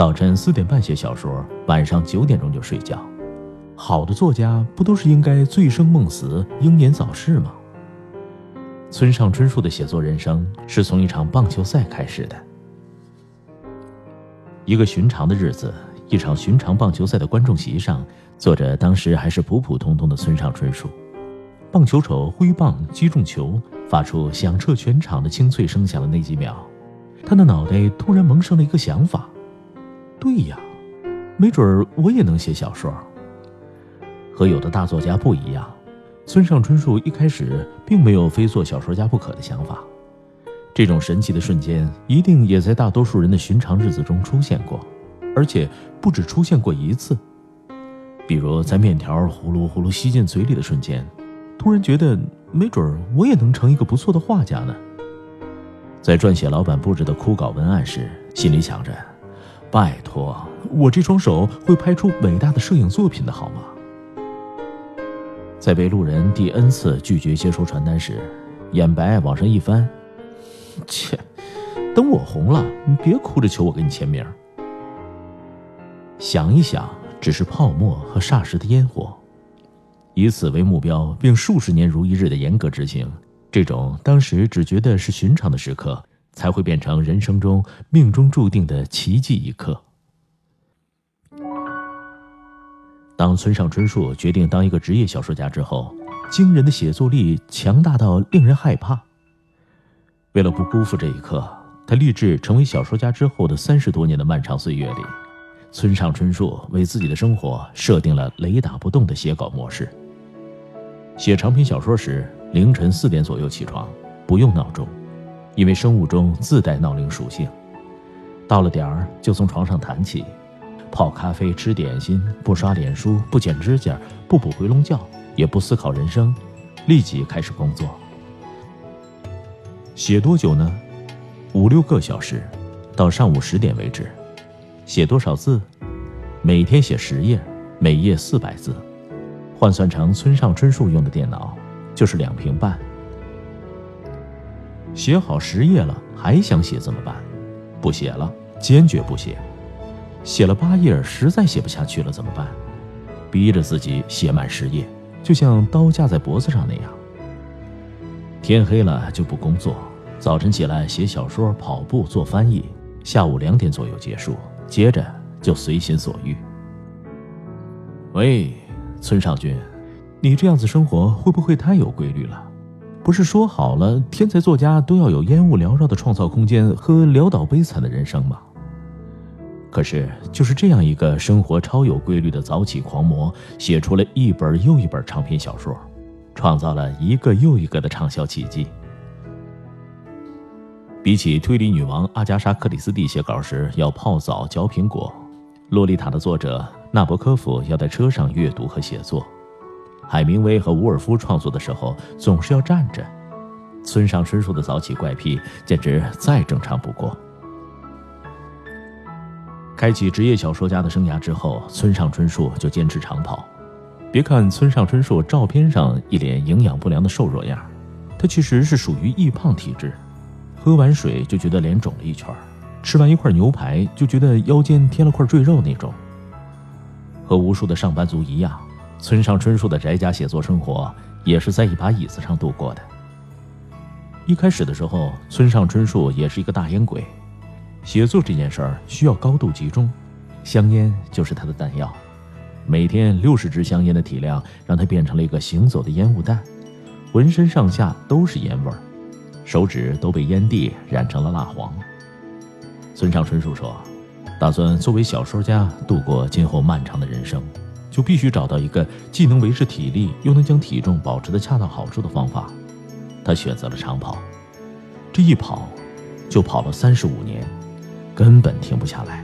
早晨四点半写小说，晚上九点钟就睡觉。好的作家不都是应该醉生梦死、英年早逝吗？村上春树的写作人生是从一场棒球赛开始的。一个寻常的日子，一场寻常棒球赛的观众席上，坐着当时还是普普通通的村上春树。棒球手挥棒击中球，发出响彻全场的清脆声响的那几秒，他的脑袋突然萌生了一个想法。对呀，没准儿我也能写小说。和有的大作家不一样，村上春树一开始并没有非做小说家不可的想法。这种神奇的瞬间，一定也在大多数人的寻常日子中出现过，而且不止出现过一次。比如在面条呼噜呼噜吸进嘴里的瞬间，突然觉得没准儿我也能成一个不错的画家呢。在撰写老板布置的枯槁文案时，心里想着。拜托，我这双手会拍出伟大的摄影作品的好吗？在被路人第 N 次拒绝接收传单时，眼白往上一翻，切，等我红了，你别哭着求我给你签名。想一想，只是泡沫和霎时的烟火，以此为目标，并数十年如一日的严格执行，这种当时只觉得是寻常的时刻。才会变成人生中命中注定的奇迹一刻。当村上春树决定当一个职业小说家之后，惊人的写作力强大到令人害怕。为了不辜负这一刻，他立志成为小说家之后的三十多年的漫长岁月里，村上春树为自己的生活设定了雷打不动的写稿模式。写长篇小说时，凌晨四点左右起床，不用闹钟。因为生物钟自带闹铃属性，到了点儿就从床上弹起，泡咖啡、吃点心，不刷脸书，不剪指甲，不补回笼觉，也不思考人生，立即开始工作。写多久呢？五六个小时，到上午十点为止。写多少字？每天写十页，每页四百字，换算成村上春树用的电脑，就是两平半。写好十页了，还想写怎么办？不写了，坚决不写。写了八页，实在写不下去了怎么办？逼着自己写满十页，就像刀架在脖子上那样。天黑了就不工作，早晨起来写小说、跑步、做翻译，下午两点左右结束，接着就随心所欲。喂，村上君，你这样子生活会不会太有规律了？不是说好了，天才作家都要有烟雾缭绕的创造空间和潦倒悲惨的人生吗？可是，就是这样一个生活超有规律的早起狂魔，写出了一本又一本长篇小说，创造了一个又一个的畅销奇迹。比起推理女王阿加莎·克里斯蒂写稿时要泡澡嚼苹果，《洛丽塔》的作者纳博科夫要在车上阅读和写作。海明威和伍尔夫创作的时候总是要站着，村上春树的早起怪癖简直再正常不过。开启职业小说家的生涯之后，村上春树就坚持长跑。别看村上春树照片上一脸营养不良的瘦弱样，他其实是属于易胖体质，喝完水就觉得脸肿了一圈，吃完一块牛排就觉得腰间添了块赘肉那种。和无数的上班族一样。村上春树的宅家写作生活也是在一把椅子上度过的。一开始的时候，村上春树也是一个大烟鬼，写作这件事儿需要高度集中，香烟就是他的弹药。每天六十支香烟的体量，让他变成了一个行走的烟雾弹，浑身上下都是烟味儿，手指都被烟蒂染成了蜡黄。村上春树说：“打算作为小说家度过今后漫长的人生，就必须找到一个既能维持体力，又能将体重保持的恰到好处的方法。”他选择了长跑，这一跑，就跑了三十五年，根本停不下来。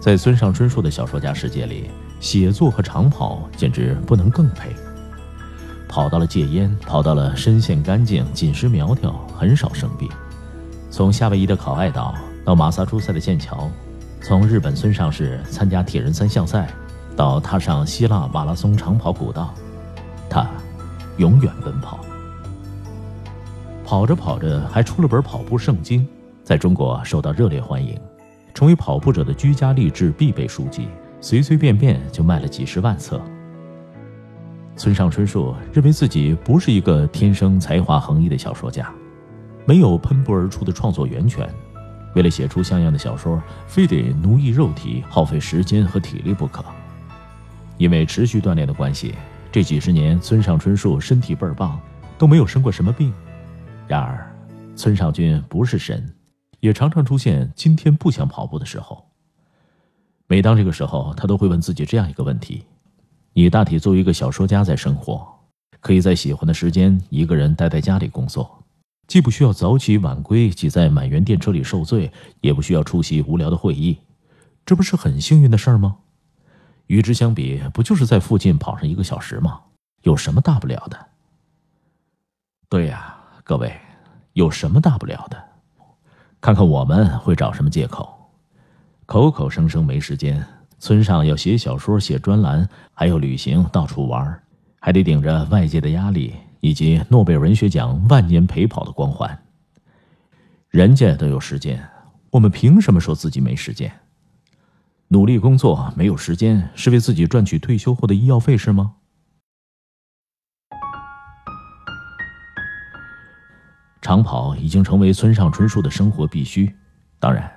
在村上春树的小说家世界里，写作和长跑简直不能更配。跑到了戒烟，跑到了身线干净、紧实苗条，很少生病。从夏威夷的考爱岛到马萨诸塞的剑桥，从日本村上市参加铁人三项赛，到踏上希腊马拉松长跑古道，他永远奔跑。跑着跑着，还出了本跑步圣经，在中国受到热烈欢迎。成为跑步者的居家励志必备书籍，随随便便就卖了几十万册。村上春树认为自己不是一个天生才华横溢的小说家，没有喷薄而出的创作源泉，为了写出像样的小说，非得奴役肉体、耗费时间和体力不可。因为持续锻炼的关系，这几十年村上春树身体倍儿棒，都没有生过什么病。然而，村上君不是神。也常常出现今天不想跑步的时候。每当这个时候，他都会问自己这样一个问题：你大体作为一个小说家在生活，可以在喜欢的时间一个人待在家里工作，既不需要早起晚归挤在满员电车里受罪，也不需要出席无聊的会议，这不是很幸运的事儿吗？与之相比，不就是在附近跑上一个小时吗？有什么大不了的？对呀，各位，有什么大不了的？看看我们会找什么借口，口口声声没时间，村上要写小说、写专栏，还要旅行到处玩，还得顶着外界的压力以及诺贝尔文学奖万年陪跑的光环。人家都有时间，我们凭什么说自己没时间？努力工作没有时间，是为自己赚取退休后的医药费是吗？长跑已经成为村上春树的生活必须。当然，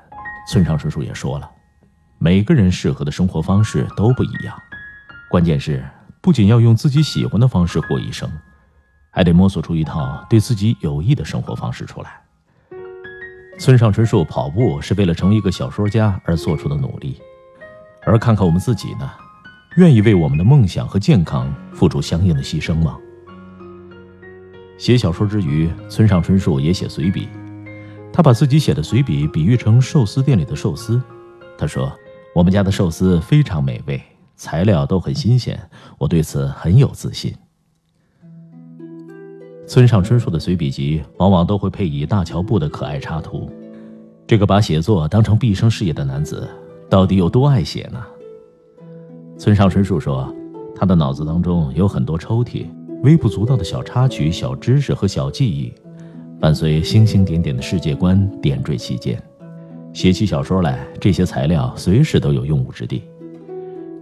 村上春树也说了，每个人适合的生活方式都不一样。关键是，不仅要用自己喜欢的方式过一生，还得摸索出一套对自己有益的生活方式出来。村上春树跑步是为了成为一个小说家而做出的努力，而看看我们自己呢？愿意为我们的梦想和健康付出相应的牺牲吗？写小说之余，村上春树也写随笔。他把自己写的随笔比喻成寿司店里的寿司。他说：“我们家的寿司非常美味，材料都很新鲜，我对此很有自信。”村上春树的随笔集往往都会配以大乔布的可爱插图。这个把写作当成毕生事业的男子，到底有多爱写呢？村上春树说：“他的脑子当中有很多抽屉。”微不足道的小插曲、小知识和小记忆，伴随星星点点的世界观点缀其间。写起小说来，这些材料随时都有用武之地。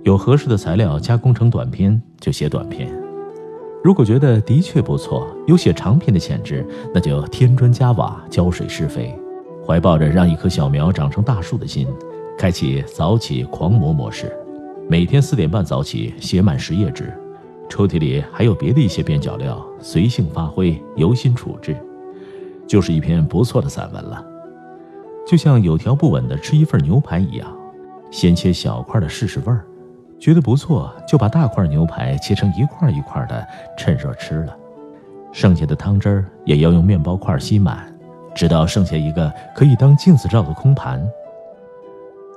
有合适的材料加工成短篇，就写短篇；如果觉得的确不错，有写长篇的潜质，那就添砖加瓦，浇水施肥，怀抱着让一棵小苗长成大树的心，开启早起狂魔模式，每天四点半早起，写满十页纸。抽屉里还有别的一些边角料，随性发挥，由心处置，就是一篇不错的散文了。就像有条不紊的吃一份牛排一样，先切小块的试试味儿，觉得不错就把大块牛排切成一块一块的，趁热吃了。剩下的汤汁儿也要用面包块吸满，直到剩下一个可以当镜子照的空盘。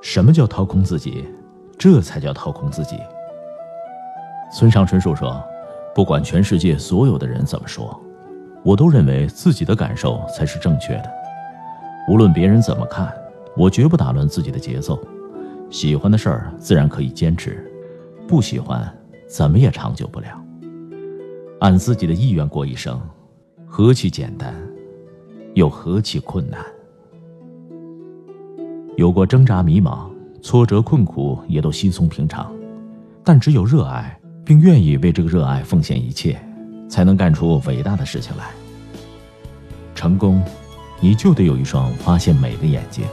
什么叫掏空自己？这才叫掏空自己。村上春树说：“不管全世界所有的人怎么说，我都认为自己的感受才是正确的。无论别人怎么看，我绝不打乱自己的节奏。喜欢的事儿自然可以坚持，不喜欢，怎么也长久不了。按自己的意愿过一生，何其简单，又何其困难。有过挣扎、迷茫、挫折、困苦，也都稀松平常。但只有热爱。”并愿意为这个热爱奉献一切，才能干出伟大的事情来。成功，你就得有一双发现美的眼睛。